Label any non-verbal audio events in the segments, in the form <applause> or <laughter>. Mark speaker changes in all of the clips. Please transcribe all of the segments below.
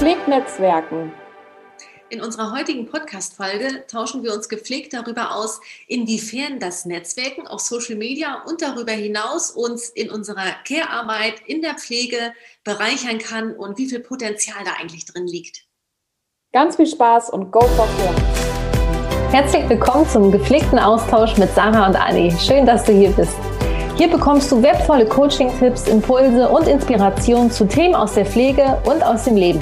Speaker 1: Gepflegt Netzwerken.
Speaker 2: In unserer heutigen Podcast-Folge tauschen wir uns gepflegt darüber aus, inwiefern das Netzwerken auf Social Media und darüber hinaus uns in unserer Care-Arbeit in der Pflege bereichern kann und wie viel Potenzial da eigentlich drin liegt.
Speaker 1: Ganz viel Spaß und go for care.
Speaker 3: Herzlich willkommen zum gepflegten Austausch mit Sarah und Anni. Schön, dass du hier bist. Hier bekommst du wertvolle Coaching-Tipps, Impulse und Inspirationen zu Themen aus der Pflege und aus dem Leben.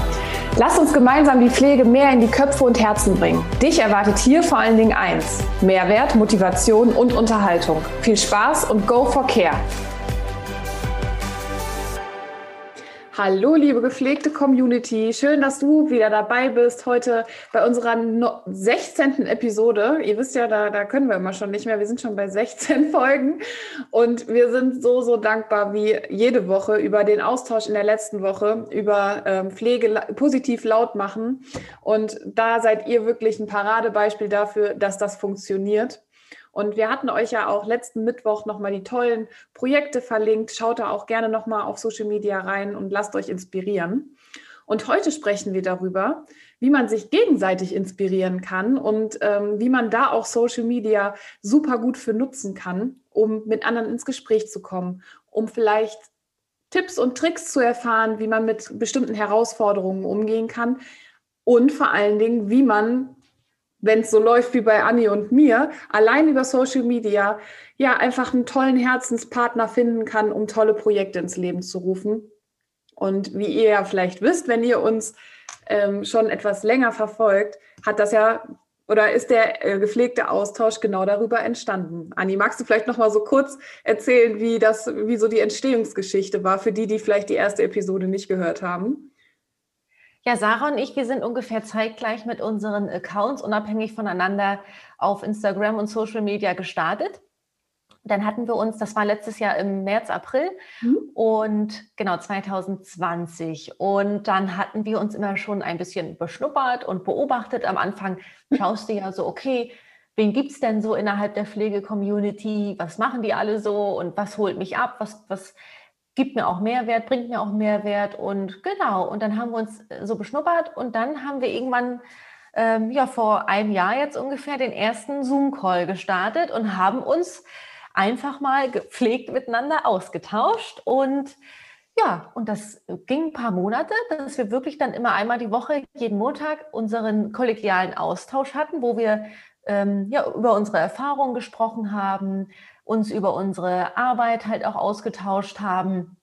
Speaker 1: Lass uns gemeinsam die Pflege mehr in die Köpfe und Herzen bringen. Dich erwartet hier vor allen Dingen eins: Mehrwert, Motivation und Unterhaltung. Viel Spaß und go for care! Hallo, liebe gepflegte Community. Schön, dass du wieder dabei bist heute bei unserer 16. Episode. Ihr wisst ja, da, da können wir immer schon nicht mehr. Wir sind schon bei 16 <laughs> Folgen und wir sind so, so dankbar wie jede Woche über den Austausch in der letzten Woche, über ähm, Pflege positiv laut machen. Und da seid ihr wirklich ein Paradebeispiel dafür, dass das funktioniert. Und wir hatten euch ja auch letzten Mittwoch nochmal die tollen Projekte verlinkt. Schaut da auch gerne nochmal auf Social Media rein und lasst euch inspirieren. Und heute sprechen wir darüber, wie man sich gegenseitig inspirieren kann und ähm, wie man da auch Social Media super gut für nutzen kann, um mit anderen ins Gespräch zu kommen, um vielleicht Tipps und Tricks zu erfahren, wie man mit bestimmten Herausforderungen umgehen kann und vor allen Dingen, wie man wenn es so läuft wie bei Anni und mir, allein über Social Media ja einfach einen tollen Herzenspartner finden kann, um tolle Projekte ins Leben zu rufen. Und wie ihr ja vielleicht wisst, wenn ihr uns ähm, schon etwas länger verfolgt, hat das ja oder ist der äh, gepflegte Austausch genau darüber entstanden? Anni, magst du vielleicht noch mal so kurz erzählen, wie das, wie so die Entstehungsgeschichte war für die, die vielleicht die erste Episode nicht gehört haben?
Speaker 3: Ja, Sarah und ich, wir sind ungefähr zeitgleich mit unseren Accounts unabhängig voneinander auf Instagram und Social Media gestartet. Dann hatten wir uns, das war letztes Jahr im März, April mhm. und genau 2020. Und dann hatten wir uns immer schon ein bisschen beschnuppert und beobachtet. Am Anfang schaust du ja so, okay, wen gibt es denn so innerhalb der Pflege-Community? Was machen die alle so und was holt mich ab? Was, was gibt mir auch Mehrwert, bringt mir auch Mehrwert und genau. Und dann haben wir uns äh, so beschnuppert und dann haben wir irgendwann ähm, ja vor einem Jahr jetzt ungefähr den ersten Zoom-Call gestartet und haben uns einfach mal gepflegt miteinander ausgetauscht und ja, und das ging ein paar Monate, dass wir wirklich dann immer einmal die Woche, jeden Montag unseren kollegialen Austausch hatten, wo wir ähm, ja, über unsere Erfahrungen gesprochen haben, uns über unsere Arbeit halt auch ausgetauscht haben.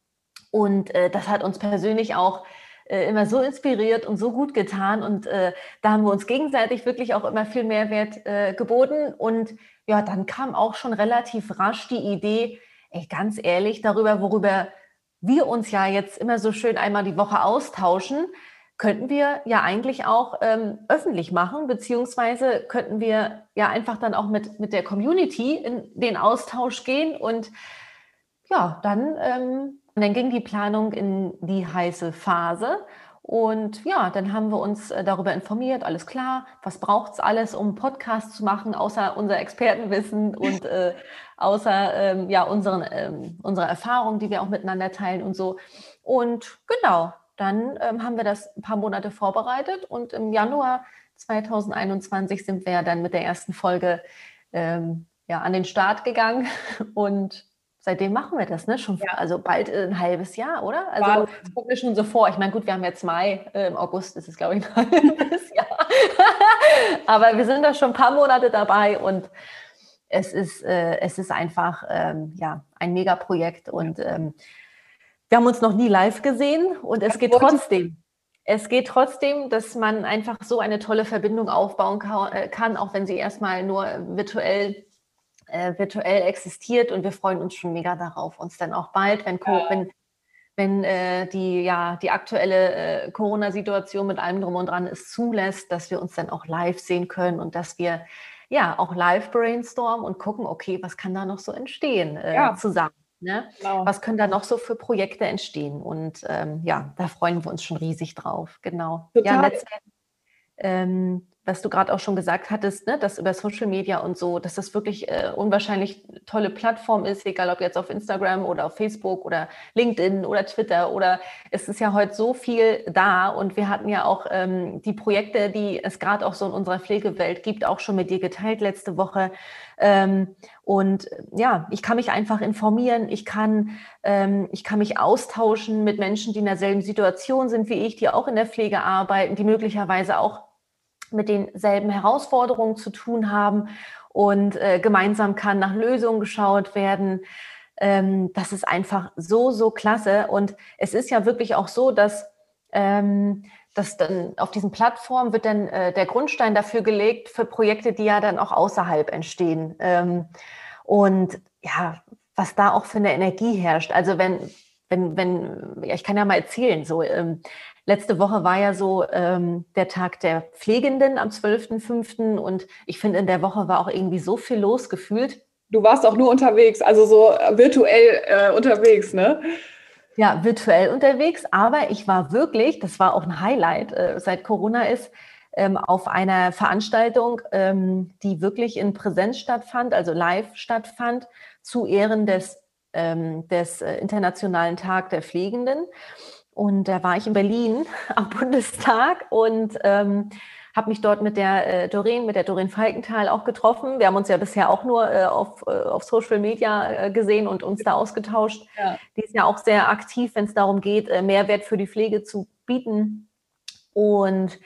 Speaker 3: Und äh, das hat uns persönlich auch äh, immer so inspiriert und so gut getan. Und äh, da haben wir uns gegenseitig wirklich auch immer viel Mehrwert äh, geboten. Und ja, dann kam auch schon relativ rasch die Idee, ey, ganz ehrlich, darüber, worüber wir uns ja jetzt immer so schön einmal die Woche austauschen, könnten wir ja eigentlich auch ähm, öffentlich machen, beziehungsweise könnten wir ja einfach dann auch mit, mit der Community in den Austausch gehen und ja, dann, ähm, dann ging die Planung in die heiße Phase. Und ja, dann haben wir uns äh, darüber informiert, alles klar, was braucht es alles, um Podcasts zu machen, außer unser Expertenwissen und äh, außer ähm, ja, unseren, ähm, unsere Erfahrungen, die wir auch miteinander teilen und so. Und genau, dann ähm, haben wir das ein paar Monate vorbereitet und im Januar 2021 sind wir dann mit der ersten Folge ähm, ja, an den Start gegangen <laughs> und seitdem machen wir das, ne? Schon ja. also bald ein halbes Jahr, oder? Also das kommt mir schon so vor. Ich meine, gut, wir haben jetzt Mai, äh, im August ist es, glaube ich, <laughs> ein halbes Jahr. <laughs> Aber wir sind da schon ein paar Monate dabei und es ist, äh, es ist einfach ähm, ja, ein Megaprojekt und ähm, wir haben uns noch nie live gesehen und es geht trotzdem. Es geht trotzdem, dass man einfach so eine tolle Verbindung aufbauen äh, kann, auch wenn sie erstmal nur virtuell, äh, virtuell existiert. Und wir freuen uns schon mega darauf, uns dann auch bald, wenn, ja. wenn, wenn äh, die, ja, die aktuelle äh, Corona-Situation mit allem drum und dran es zulässt, dass wir uns dann auch live sehen können und dass wir ja auch live brainstormen und gucken, okay, was kann da noch so entstehen äh, ja. zusammen. Ne? Genau. Was können da noch so für Projekte entstehen? Und ähm, ja, da freuen wir uns schon riesig drauf. Genau. Total. Ja, Netzwerk, ähm, was du gerade auch schon gesagt hattest, ne, dass über Social Media und so, dass das wirklich äh, unwahrscheinlich tolle Plattform ist, egal ob jetzt auf Instagram oder auf Facebook oder LinkedIn oder Twitter oder es ist ja heute so viel da und wir hatten ja auch ähm, die Projekte, die es gerade auch so in unserer Pflegewelt gibt, auch schon mit dir geteilt letzte Woche. Ähm, und ja, ich kann mich einfach informieren, ich kann, ähm, ich kann mich austauschen mit Menschen, die in derselben Situation sind wie ich, die auch in der Pflege arbeiten, die möglicherweise auch mit denselben Herausforderungen zu tun haben und äh, gemeinsam kann nach Lösungen geschaut werden. Ähm, das ist einfach so, so klasse. Und es ist ja wirklich auch so, dass, ähm, dass dann auf diesen Plattformen wird dann äh, der Grundstein dafür gelegt für Projekte, die ja dann auch außerhalb entstehen. Ähm, und ja, was da auch für eine Energie herrscht. Also wenn, wenn, wenn, ja, ich kann ja mal erzählen, so, ähm, Letzte Woche war ja so ähm, der Tag der Pflegenden am 12.05. und ich finde, in der Woche war auch irgendwie so viel los gefühlt.
Speaker 1: Du warst auch nur unterwegs, also so virtuell äh, unterwegs, ne?
Speaker 3: Ja, virtuell unterwegs, aber ich war wirklich, das war auch ein Highlight, äh, seit Corona ist, ähm, auf einer Veranstaltung, ähm, die wirklich in Präsenz stattfand, also live stattfand, zu Ehren des, ähm, des äh, Internationalen Tag der Pflegenden. Und da war ich in Berlin <laughs> am Bundestag und ähm, habe mich dort mit der äh, Doreen, mit der Doreen Falkenthal auch getroffen. Wir haben uns ja bisher auch nur äh, auf, äh, auf Social Media äh, gesehen und uns da ausgetauscht. Ja. Die ist ja auch sehr aktiv, wenn es darum geht, äh, Mehrwert für die Pflege zu bieten. Und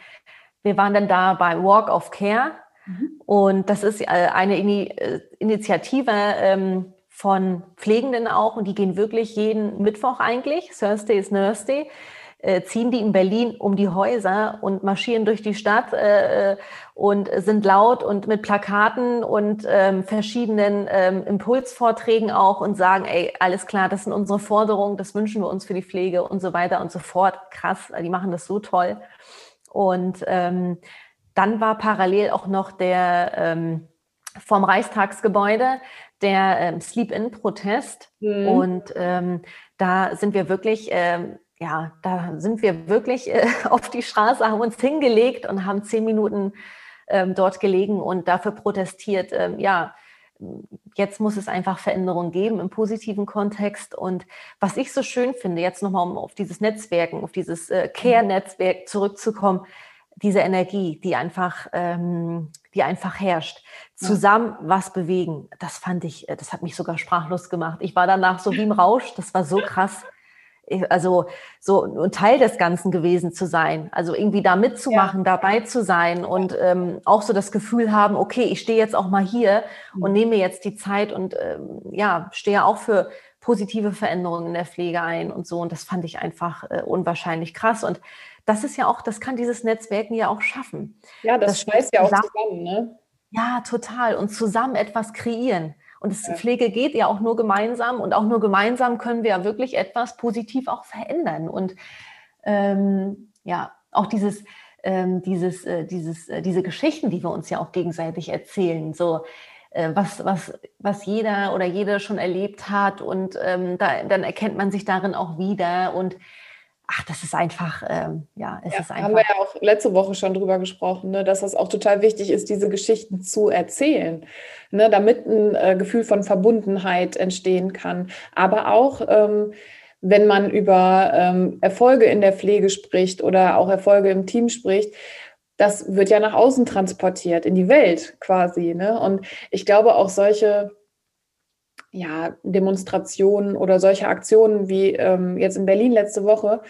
Speaker 3: wir waren dann da beim Walk of Care. Mhm. Und das ist äh, eine Ini Initiative, ähm, von Pflegenden auch und die gehen wirklich jeden Mittwoch eigentlich, Thursday is Thursday, äh, ziehen die in Berlin um die Häuser und marschieren durch die Stadt äh, und sind laut und mit Plakaten und ähm, verschiedenen ähm, Impulsvorträgen auch und sagen, ey, alles klar, das sind unsere Forderungen, das wünschen wir uns für die Pflege und so weiter und so fort. Krass, die machen das so toll. Und ähm, dann war parallel auch noch der ähm, vom Reichstagsgebäude der ähm, Sleep-In-Protest. Mhm. Und ähm, da sind wir wirklich, ja, da sind wir wirklich äh, <laughs> auf die Straße, haben uns hingelegt und haben zehn Minuten ähm, dort gelegen und dafür protestiert. Ähm, ja, jetzt muss es einfach Veränderungen geben im positiven Kontext. Und was ich so schön finde, jetzt nochmal um auf dieses Netzwerken, auf dieses äh, Care-Netzwerk zurückzukommen, diese Energie, die einfach, ähm, die einfach herrscht. Zusammen was bewegen, das fand ich, äh, das hat mich sogar sprachlos gemacht. Ich war danach so wie im Rausch, das war so krass. Also so ein Teil des Ganzen gewesen zu sein, also irgendwie da mitzumachen, ja. dabei zu sein und ähm, auch so das Gefühl haben, okay, ich stehe jetzt auch mal hier mhm. und nehme jetzt die Zeit und ähm, ja, stehe auch für positive Veränderungen in der Pflege ein und so. Und das fand ich einfach äh, unwahrscheinlich krass. Und das ist ja auch, das kann dieses Netzwerken ja auch schaffen.
Speaker 1: Ja, das, das schweißt ja auch zusammen, ne?
Speaker 3: Ja, total. Und zusammen etwas kreieren. Und das. Pflege geht ja auch nur gemeinsam und auch nur gemeinsam können wir ja wirklich etwas positiv auch verändern. Und ähm, ja, auch dieses, ähm, dieses, äh, dieses, äh, diese Geschichten, die wir uns ja auch gegenseitig erzählen, so äh, was, was, was jeder oder jede schon erlebt hat und ähm, da, dann erkennt man sich darin auch wieder und ach, das ist einfach, ähm, ja, es
Speaker 1: ja,
Speaker 3: ist einfach.
Speaker 1: Haben wir ja auch letzte Woche schon drüber gesprochen, ne, dass das auch total wichtig ist, diese Geschichten zu erzählen, ne, damit ein äh, Gefühl von Verbundenheit entstehen kann. Aber auch, ähm, wenn man über ähm, Erfolge in der Pflege spricht oder auch Erfolge im Team spricht, das wird ja nach außen transportiert, in die Welt quasi. Ne? Und ich glaube auch solche ja, Demonstrationen oder solche Aktionen wie ähm, jetzt in Berlin letzte Woche,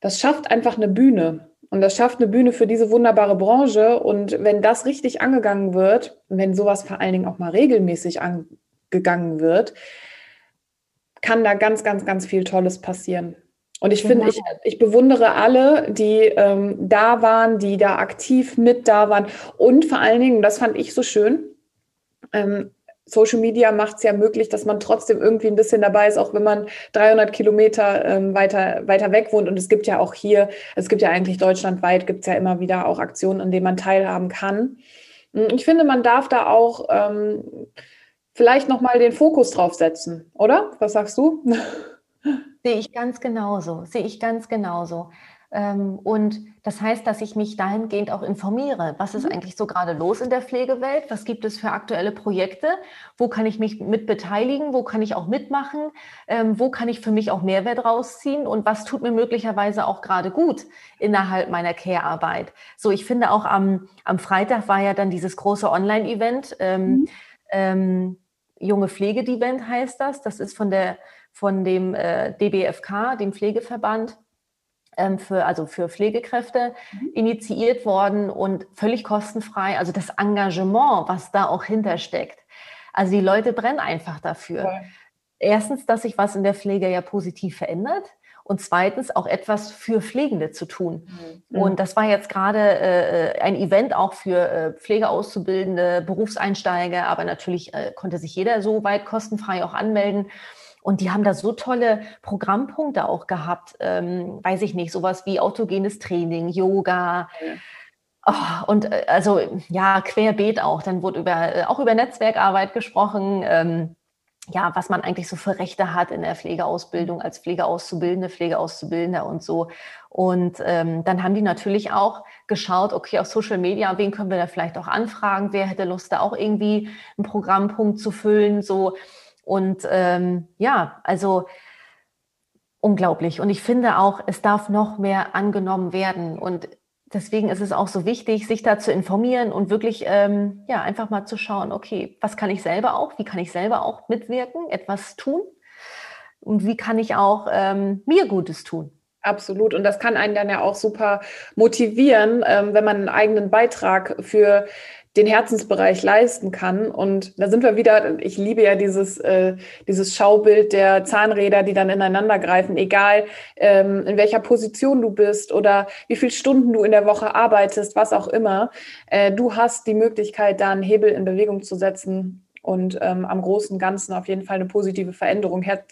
Speaker 1: das schafft einfach eine Bühne. Und das schafft eine Bühne für diese wunderbare Branche. Und wenn das richtig angegangen wird, wenn sowas vor allen Dingen auch mal regelmäßig angegangen wird, kann da ganz, ganz, ganz viel Tolles passieren. Und ich finde, ich, ich bewundere alle, die ähm, da waren, die da aktiv mit da waren. Und vor allen Dingen, das fand ich so schön, ähm, Social Media macht es ja möglich, dass man trotzdem irgendwie ein bisschen dabei ist, auch wenn man 300 Kilometer ähm, weiter, weiter weg wohnt. Und es gibt ja auch hier, es gibt ja eigentlich deutschlandweit, gibt es ja immer wieder auch Aktionen, an denen man teilhaben kann. Hm, ich finde, man darf da auch ähm, vielleicht nochmal den Fokus drauf setzen, oder? Was sagst du? <laughs>
Speaker 3: Sehe ich ganz genauso, sehe ich ganz genauso. Ähm, und das heißt, dass ich mich dahingehend auch informiere. Was ist mhm. eigentlich so gerade los in der Pflegewelt? Was gibt es für aktuelle Projekte? Wo kann ich mich mit beteiligen? Wo kann ich auch mitmachen? Ähm, wo kann ich für mich auch Mehrwert rausziehen? Und was tut mir möglicherweise auch gerade gut innerhalb meiner Care-Arbeit? So, ich finde auch am, am Freitag war ja dann dieses große Online-Event. Ähm, mhm. ähm, Junge Pflegedevent heißt das. Das ist von der von dem äh, DBFK, dem Pflegeverband für, also für Pflegekräfte mhm. initiiert worden und völlig kostenfrei. Also das Engagement, was da auch hintersteckt. Also die Leute brennen einfach dafür. Ja. Erstens, dass sich was in der Pflege ja positiv verändert und zweitens auch etwas für Pflegende zu tun. Mhm. Und das war jetzt gerade äh, ein Event auch für äh, Pflegeauszubildende, Berufseinsteiger, aber natürlich äh, konnte sich jeder so weit kostenfrei auch anmelden. Und die haben da so tolle Programmpunkte auch gehabt, ähm, weiß ich nicht, sowas wie autogenes Training, Yoga. Oh, und äh, also ja, querbeet auch. Dann wurde über, äh, auch über Netzwerkarbeit gesprochen. Ähm, ja, was man eigentlich so für Rechte hat in der Pflegeausbildung als Pflegeauszubildende, Pflegeauszubildender und so. Und ähm, dann haben die natürlich auch geschaut, okay, auf Social Media, wen können wir da vielleicht auch anfragen? Wer hätte Lust, da auch irgendwie einen Programmpunkt zu füllen? So, und ähm, ja, also unglaublich. Und ich finde auch, es darf noch mehr angenommen werden. Und deswegen ist es auch so wichtig, sich da zu informieren und wirklich ähm, ja einfach mal zu schauen, okay, was kann ich selber auch, wie kann ich selber auch mitwirken, etwas tun und wie kann ich auch ähm, mir Gutes tun.
Speaker 1: Absolut. Und das kann einen dann ja auch super motivieren, ähm, wenn man einen eigenen Beitrag für den Herzensbereich leisten kann. Und da sind wir wieder, ich liebe ja dieses, äh, dieses Schaubild der Zahnräder, die dann ineinander greifen, egal ähm, in welcher Position du bist oder wie viele Stunden du in der Woche arbeitest, was auch immer. Äh, du hast die Möglichkeit, da einen Hebel in Bewegung zu setzen und ähm, am großen Ganzen auf jeden Fall eine positive Veränderung her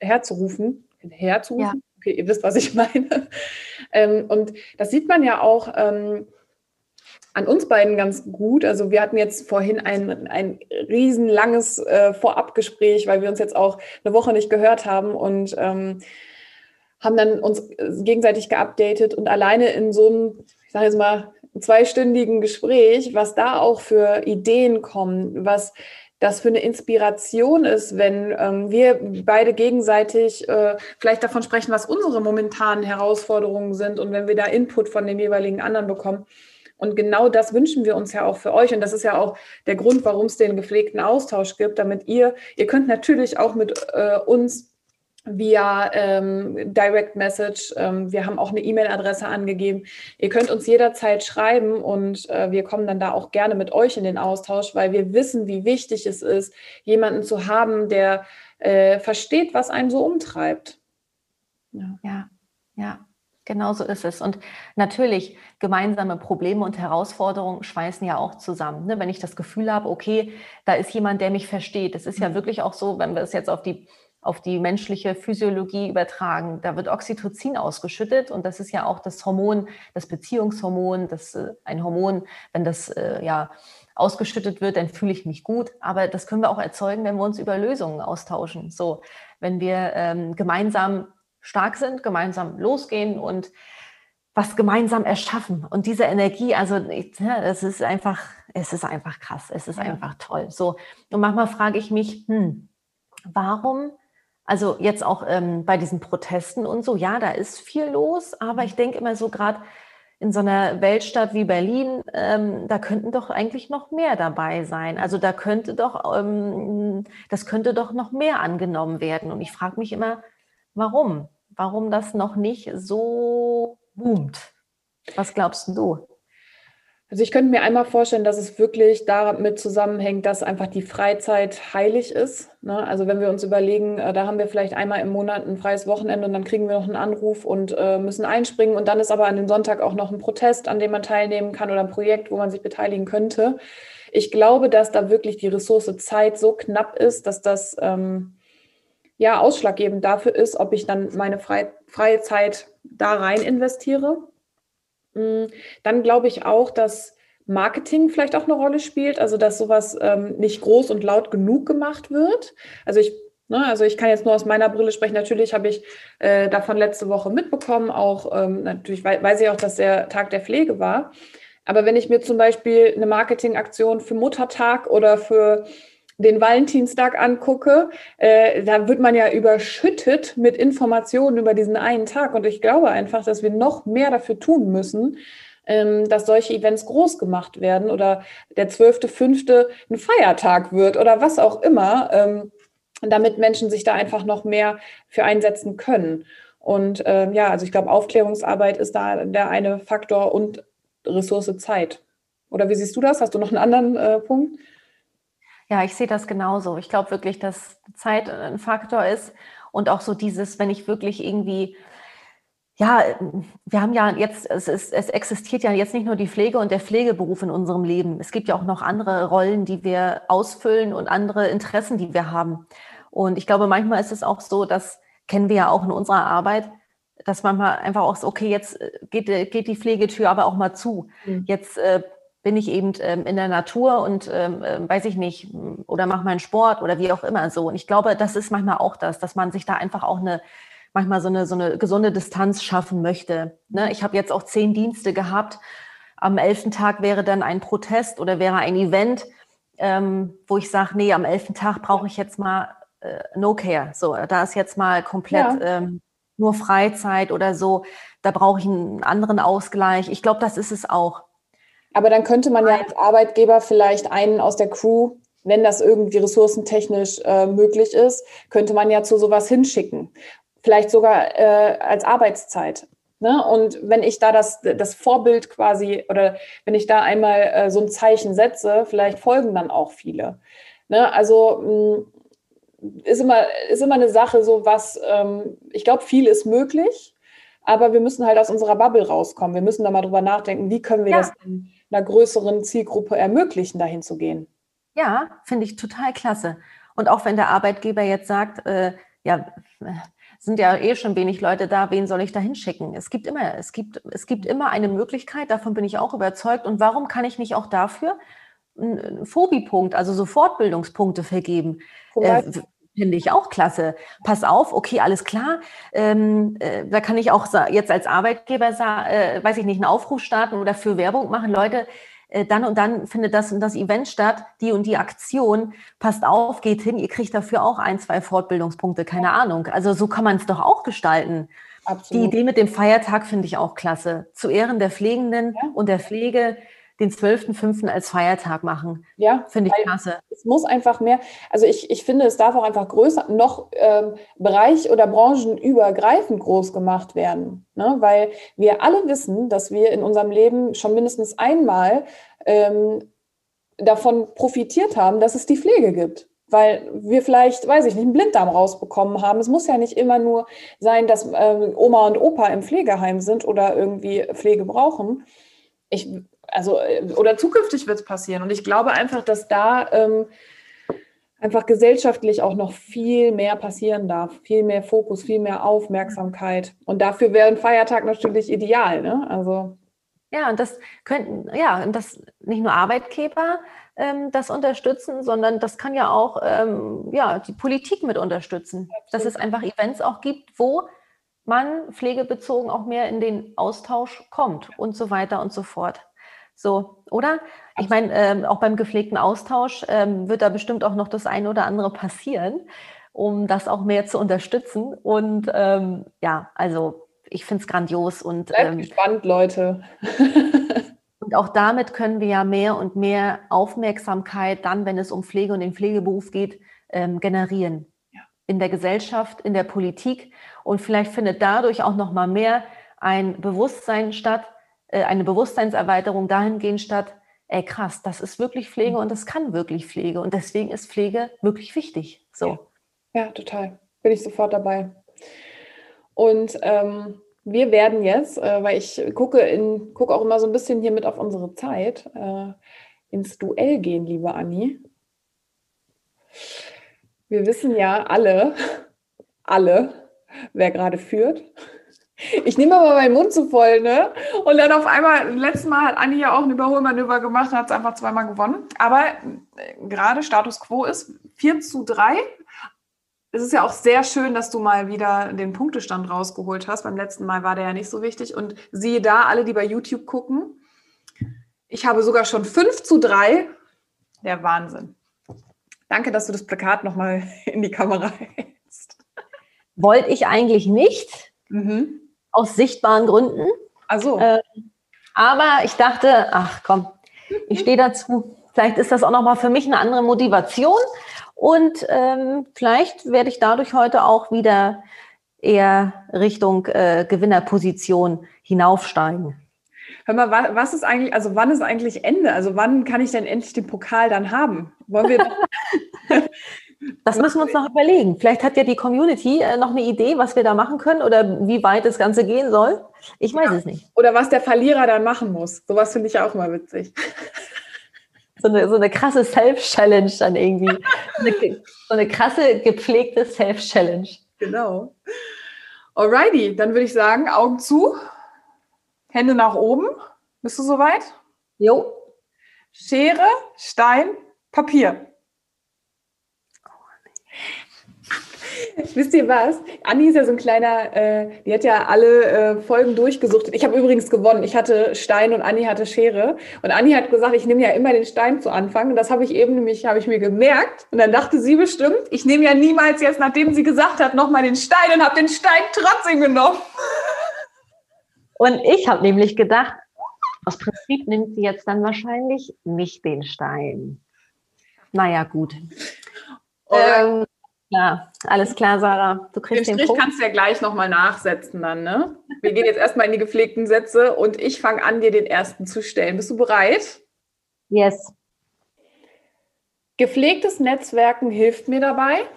Speaker 1: herzurufen. Herzurufen? Ja. Okay, ihr wisst, was ich <laughs> meine. ähm, und das sieht man ja auch. An uns beiden ganz gut. Also wir hatten jetzt vorhin ein, ein riesenlanges äh, Vorabgespräch, weil wir uns jetzt auch eine Woche nicht gehört haben und ähm, haben dann uns gegenseitig geupdatet und alleine in so einem, ich sage jetzt mal, zweistündigen Gespräch, was da auch für Ideen kommen, was das für eine Inspiration ist, wenn ähm, wir beide gegenseitig äh, vielleicht davon sprechen, was unsere momentanen Herausforderungen sind und wenn wir da Input von dem jeweiligen anderen bekommen. Und genau das wünschen wir uns ja auch für euch. Und das ist ja auch der Grund, warum es den gepflegten Austausch gibt, damit ihr, ihr könnt natürlich auch mit äh, uns via ähm, Direct Message. Ähm, wir haben auch eine E-Mail-Adresse angegeben. Ihr könnt uns jederzeit schreiben und äh, wir kommen dann da auch gerne mit euch in den Austausch, weil wir wissen, wie wichtig es ist, jemanden zu haben, der äh, versteht, was einen so umtreibt.
Speaker 3: Ja, ja. ja. Genau so ist es. Und natürlich, gemeinsame Probleme und Herausforderungen schweißen ja auch zusammen. Ne? Wenn ich das Gefühl habe, okay, da ist jemand, der mich versteht. Es ist ja mhm. wirklich auch so, wenn wir es jetzt auf die, auf die menschliche Physiologie übertragen, da wird Oxytocin ausgeschüttet und das ist ja auch das Hormon, das Beziehungshormon, das äh, ein Hormon, wenn das äh, ja ausgeschüttet wird, dann fühle ich mich gut. Aber das können wir auch erzeugen, wenn wir uns über Lösungen austauschen. So, wenn wir ähm, gemeinsam stark sind, gemeinsam losgehen und was gemeinsam erschaffen. Und diese Energie, also es ist einfach, es ist einfach krass, es ist ja. einfach toll. So, und manchmal frage ich mich, hm, warum, also jetzt auch ähm, bei diesen Protesten und so, ja, da ist viel los, aber ich denke immer so gerade in so einer Weltstadt wie Berlin, ähm, da könnten doch eigentlich noch mehr dabei sein. Also da könnte doch, ähm, das könnte doch noch mehr angenommen werden. Und ich frage mich immer, warum? warum das noch nicht so boomt. Was glaubst du?
Speaker 1: Also ich könnte mir einmal vorstellen, dass es wirklich damit zusammenhängt, dass einfach die Freizeit heilig ist. Ne? Also wenn wir uns überlegen, äh, da haben wir vielleicht einmal im Monat ein freies Wochenende und dann kriegen wir noch einen Anruf und äh, müssen einspringen und dann ist aber an dem Sonntag auch noch ein Protest, an dem man teilnehmen kann oder ein Projekt, wo man sich beteiligen könnte. Ich glaube, dass da wirklich die Ressource Zeit so knapp ist, dass das ähm, ja ausschlaggebend dafür ist, ob ich dann meine freie, freie Zeit da rein investiere. Mm, dann glaube ich auch, dass Marketing vielleicht auch eine Rolle spielt, also dass sowas ähm, nicht groß und laut genug gemacht wird. Also ich Ne? Also ich kann jetzt nur aus meiner Brille sprechen. Natürlich habe ich äh, davon letzte Woche mitbekommen, auch ähm, natürlich weiß ich auch, dass der Tag der Pflege war. Aber wenn ich mir zum Beispiel eine Marketingaktion für Muttertag oder für den Valentinstag angucke, äh, da wird man ja überschüttet mit Informationen über diesen einen Tag. Und ich glaube einfach, dass wir noch mehr dafür tun müssen, ähm, dass solche Events groß gemacht werden oder der 12.05. ein Feiertag wird oder was auch immer, ähm, damit Menschen sich da einfach noch mehr für einsetzen können. Und ähm, ja, also ich glaube, Aufklärungsarbeit ist da der eine Faktor und Ressource Zeit. Oder wie siehst du das? Hast du noch einen anderen äh, Punkt?
Speaker 3: Ja, ich sehe das genauso. Ich glaube wirklich, dass Zeit ein Faktor ist und auch so dieses, wenn ich wirklich irgendwie, ja, wir haben ja jetzt, es, ist, es existiert ja jetzt nicht nur die Pflege und der Pflegeberuf in unserem Leben. Es gibt ja auch noch andere Rollen, die wir ausfüllen und andere Interessen, die wir haben. Und ich glaube, manchmal ist es auch so, das kennen wir ja auch in unserer Arbeit, dass manchmal einfach auch so, okay, jetzt äh, geht, geht die Pflegetür aber auch mal zu. Mhm. Jetzt äh, bin ich eben ähm, in der Natur und ähm, äh, weiß ich nicht, oder mache meinen Sport oder wie auch immer so. Und ich glaube, das ist manchmal auch das, dass man sich da einfach auch eine, manchmal so eine, so eine gesunde Distanz schaffen möchte. Ne? Ich habe jetzt auch zehn Dienste gehabt. Am elften Tag wäre dann ein Protest oder wäre ein Event, ähm, wo ich sage, nee, am elften Tag brauche ich jetzt mal äh, No Care. So, da ist jetzt mal komplett ja. ähm, nur Freizeit oder so. Da brauche ich einen anderen Ausgleich. Ich glaube, das ist es auch.
Speaker 1: Aber dann könnte man ja als Arbeitgeber vielleicht einen aus der Crew, wenn das irgendwie ressourcentechnisch äh, möglich ist, könnte man ja zu sowas hinschicken. Vielleicht sogar äh, als Arbeitszeit. Ne? Und wenn ich da das, das Vorbild quasi oder wenn ich da einmal äh, so ein Zeichen setze, vielleicht folgen dann auch viele. Ne? Also mh, mm, ist immer, ist immer eine Sache, so was, ähm, ich glaube, viel ist möglich, aber wir müssen halt aus unserer Bubble rauskommen. Wir müssen da mal drüber nachdenken, wie können wir ja. das denn einer größeren Zielgruppe ermöglichen, dahin zu gehen.
Speaker 3: Ja, finde ich total klasse. Und auch wenn der Arbeitgeber jetzt sagt, äh, ja, sind ja eh schon wenig Leute da, wen soll ich da hinschicken? Es gibt immer, es gibt, es gibt immer eine Möglichkeit, davon bin ich auch überzeugt. Und warum kann ich nicht auch dafür einen Phobie-Punkt, also so Fortbildungspunkte vergeben? Äh, Finde ich auch klasse. Pass auf, okay, alles klar. Ähm, äh, da kann ich auch jetzt als Arbeitgeber, äh, weiß ich nicht, einen Aufruf starten oder für Werbung machen. Leute, äh, dann und dann findet das und das Event statt, die und die Aktion. Passt auf, geht hin, ihr kriegt dafür auch ein, zwei Fortbildungspunkte, keine Ahnung. Also so kann man es doch auch gestalten. Absolut. Die Idee mit dem Feiertag finde ich auch klasse. Zu Ehren der Pflegenden ja. und der Pflege den 12.05. als Feiertag machen.
Speaker 1: Ja, finde ich klasse. Es muss einfach mehr, also ich, ich finde, es darf auch einfach größer, noch ähm, Bereich- oder branchenübergreifend groß gemacht werden. Ne? Weil wir alle wissen, dass wir in unserem Leben schon mindestens einmal ähm, davon profitiert haben, dass es die Pflege gibt weil wir vielleicht, weiß ich nicht, einen Blinddarm rausbekommen haben. Es muss ja nicht immer nur sein, dass äh, Oma und Opa im Pflegeheim sind oder irgendwie Pflege brauchen. Ich also äh, oder zukünftig wird es passieren. Und ich glaube einfach, dass da ähm, einfach gesellschaftlich auch noch viel mehr passieren darf, viel mehr Fokus, viel mehr Aufmerksamkeit. Und dafür wäre ein Feiertag natürlich ideal. Ne? Also
Speaker 3: ja, und das könnten, ja, und das nicht nur Arbeitgeber ähm, das unterstützen, sondern das kann ja auch ähm, ja, die Politik mit unterstützen. Absolut. Dass es einfach Events auch gibt, wo man pflegebezogen auch mehr in den Austausch kommt und so weiter und so fort. So, oder? Ich meine, ähm, auch beim gepflegten Austausch ähm, wird da bestimmt auch noch das eine oder andere passieren, um das auch mehr zu unterstützen. Und ähm, ja, also ich finde es grandios und
Speaker 1: Bleibt ähm, gespannt, Leute. <laughs>
Speaker 3: und auch damit können wir ja mehr und mehr Aufmerksamkeit dann, wenn es um Pflege und den Pflegeberuf geht, ähm, generieren. Ja. In der Gesellschaft, in der Politik. Und vielleicht findet dadurch auch noch mal mehr ein Bewusstsein statt, äh, eine Bewusstseinserweiterung dahingehend statt, ey krass, das ist wirklich Pflege und das kann wirklich Pflege und deswegen ist Pflege wirklich wichtig. So.
Speaker 1: Ja, total. Bin ich sofort dabei. Und ähm, wir werden jetzt, äh, weil ich gucke, in, gucke auch immer so ein bisschen hier mit auf unsere Zeit, äh, ins Duell gehen, liebe Anni. Wir wissen ja alle, <laughs> alle, wer gerade führt. Ich nehme aber meinen Mund zu voll, ne? Und dann auf einmal, letztes Mal hat Anni ja auch ein Überholmanöver gemacht und hat es einfach zweimal gewonnen. Aber äh, gerade Status quo ist 4 zu 3 es ist ja auch sehr schön, dass du mal wieder den Punktestand rausgeholt hast. Beim letzten Mal war der ja nicht so wichtig. Und siehe da, alle, die bei YouTube gucken, ich habe sogar schon 5 zu 3. Der Wahnsinn. Danke, dass du das Plakat nochmal <laughs> in die Kamera hältst.
Speaker 4: Wollte ich eigentlich nicht, mhm. aus sichtbaren Gründen.
Speaker 1: Also.
Speaker 4: Äh, aber ich dachte, ach komm, ich stehe dazu. Vielleicht ist das auch nochmal für mich eine andere Motivation. Und ähm, vielleicht werde ich dadurch heute auch wieder eher Richtung äh, Gewinnerposition hinaufsteigen.
Speaker 1: Hör mal, was ist eigentlich, also wann ist eigentlich Ende? Also wann kann ich denn endlich den Pokal dann haben? Wollen wir <laughs> <laughs>
Speaker 4: Das müssen wir uns noch überlegen. Vielleicht hat ja die Community äh, noch eine Idee, was wir da machen können oder wie weit das Ganze gehen soll. Ich weiß ja. es nicht.
Speaker 1: Oder was der Verlierer dann machen muss. Sowas finde ich auch mal witzig
Speaker 4: so eine, so eine krasse Self-Challenge dann irgendwie. So eine, so eine krasse, gepflegte Self-Challenge.
Speaker 1: Genau. Alrighty, dann würde ich sagen, Augen zu, Hände nach oben. Bist du soweit?
Speaker 4: Jo.
Speaker 1: Schere, Stein, Papier. <laughs> Wisst ihr was? Anni ist ja so ein kleiner, äh, die hat ja alle äh, Folgen durchgesuchtet. Ich habe übrigens gewonnen. Ich hatte Stein und Anni hatte Schere. Und Anni hat gesagt, ich nehme ja immer den Stein zu Anfang. Und das habe ich eben nämlich, habe ich mir gemerkt. Und dann dachte sie bestimmt, ich nehme ja niemals jetzt, nachdem sie gesagt hat, nochmal den Stein und habe den Stein trotzdem genommen. <laughs>
Speaker 4: Und ich habe nämlich gedacht, aus Prinzip nimmt sie jetzt dann wahrscheinlich nicht den Stein. Naja, gut. Ähm, ja, alles klar, Sarah.
Speaker 1: Du kriegst den, den Strich kannst du ja gleich nochmal nachsetzen dann, ne? Wir gehen jetzt erstmal in die gepflegten Sätze und ich fange an, dir den ersten zu stellen. Bist du bereit?
Speaker 4: Yes.
Speaker 1: Gepflegtes Netzwerken hilft mir dabei.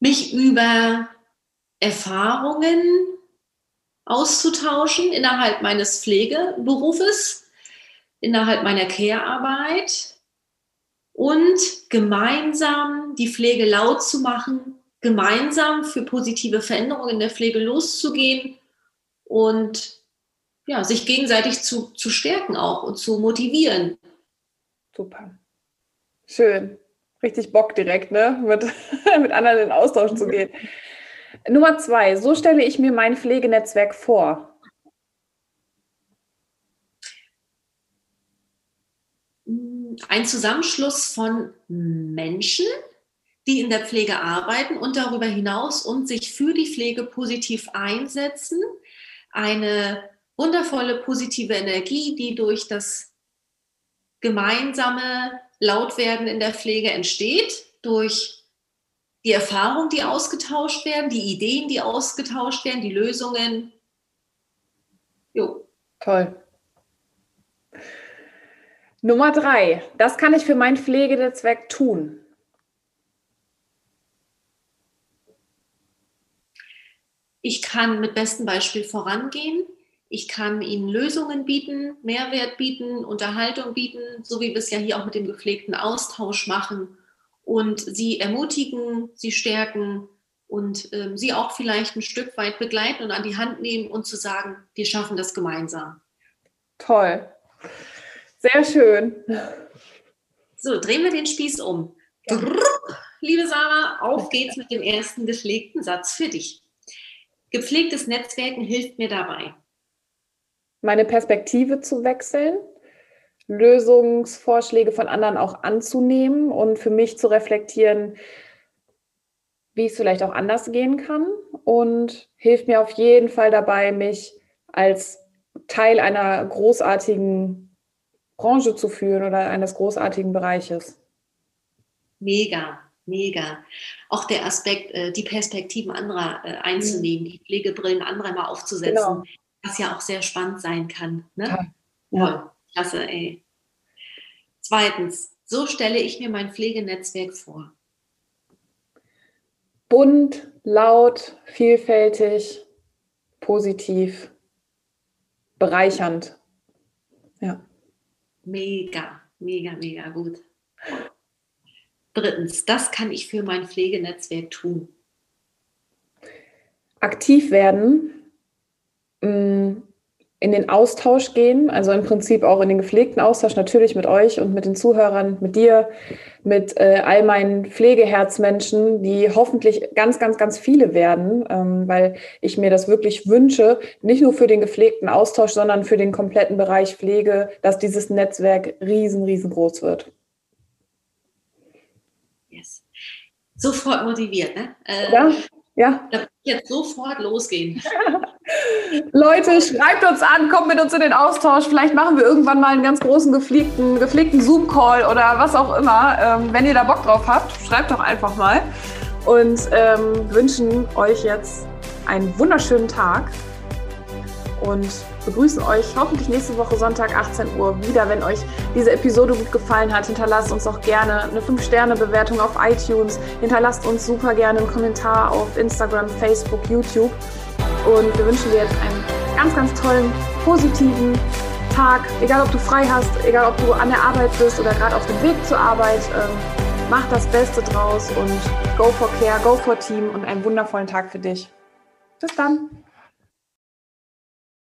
Speaker 3: Mich über Erfahrungen auszutauschen innerhalb meines Pflegeberufes innerhalb meiner Care-Arbeit und gemeinsam die Pflege laut zu machen, gemeinsam für positive Veränderungen in der Pflege loszugehen und ja, sich gegenseitig zu, zu stärken auch und zu motivieren.
Speaker 1: Super. Schön. Richtig Bock direkt, ne? Mit, <laughs> mit anderen in Austausch zu gehen. Nummer zwei, so stelle ich mir mein Pflegenetzwerk vor.
Speaker 3: Ein Zusammenschluss von Menschen, die in der Pflege arbeiten und darüber hinaus und sich für die Pflege positiv einsetzen. Eine wundervolle positive Energie, die durch das gemeinsame Lautwerden in der Pflege entsteht, durch die Erfahrungen, die ausgetauscht werden, die Ideen, die ausgetauscht werden, die Lösungen.
Speaker 1: Jo. Toll. Nummer drei, das kann ich für mein Pflegenetzwerk tun.
Speaker 3: Ich kann mit bestem Beispiel vorangehen. Ich kann Ihnen Lösungen bieten, Mehrwert bieten, Unterhaltung bieten, so wie wir es ja hier auch mit dem gepflegten Austausch machen und Sie ermutigen, Sie stärken und ähm, Sie auch vielleicht ein Stück weit begleiten und an die Hand nehmen und zu sagen, wir schaffen das gemeinsam.
Speaker 1: Toll. Sehr schön.
Speaker 3: So, drehen wir den Spieß um. Liebe Sarah, auf geht's mit dem ersten gepflegten Satz für dich. Gepflegtes Netzwerken hilft mir dabei.
Speaker 1: Meine Perspektive zu wechseln, Lösungsvorschläge von anderen auch anzunehmen und für mich zu reflektieren, wie es vielleicht auch anders gehen kann und hilft mir auf jeden Fall dabei, mich als Teil einer großartigen Branche zu führen oder eines großartigen Bereiches.
Speaker 3: Mega, mega. Auch der Aspekt, äh, die Perspektiven anderer äh, einzunehmen, mhm. die Pflegebrillen anderer mal aufzusetzen, genau. was ja auch sehr spannend sein kann. Ne? Ja. Toll, klasse, ey. Zweitens, so stelle ich mir mein Pflegenetzwerk vor.
Speaker 1: Bunt, laut, vielfältig, positiv, bereichernd. Ja.
Speaker 3: Mega, mega, mega gut. Drittens, das kann ich für mein Pflegenetzwerk tun.
Speaker 1: Aktiv werden, mm, in den Austausch gehen, also im Prinzip auch in den gepflegten Austausch natürlich mit euch und mit den Zuhörern, mit dir, mit äh, all meinen Pflegeherzmenschen, die hoffentlich ganz, ganz, ganz viele werden, ähm, weil ich mir das wirklich wünsche, nicht nur für den gepflegten Austausch, sondern für den kompletten Bereich Pflege, dass dieses Netzwerk riesen, riesengroß wird.
Speaker 2: Yes. Sofort motiviert, ne?
Speaker 1: Äh, ja. Ja.
Speaker 2: Da jetzt sofort losgehen. <laughs>
Speaker 1: Leute, schreibt uns an, kommt mit uns in den Austausch. Vielleicht machen wir irgendwann mal einen ganz großen gepflegten, gepflegten Zoom-Call oder was auch immer. Ähm, wenn ihr da Bock drauf habt, schreibt doch einfach mal. Und ähm, wünschen euch jetzt einen wunderschönen Tag. Und begrüßen euch hoffentlich nächste Woche Sonntag 18 Uhr wieder. Wenn euch diese Episode gut gefallen hat, hinterlasst uns auch gerne eine 5-Sterne-Bewertung auf iTunes. Hinterlasst uns super gerne einen Kommentar auf Instagram, Facebook, YouTube. Und wir wünschen dir jetzt einen ganz, ganz tollen, positiven Tag. Egal, ob du frei hast, egal, ob du an der Arbeit bist oder gerade auf dem Weg zur Arbeit. Ähm, mach das Beste draus und go for care, go for team und einen wundervollen Tag für dich. Bis dann.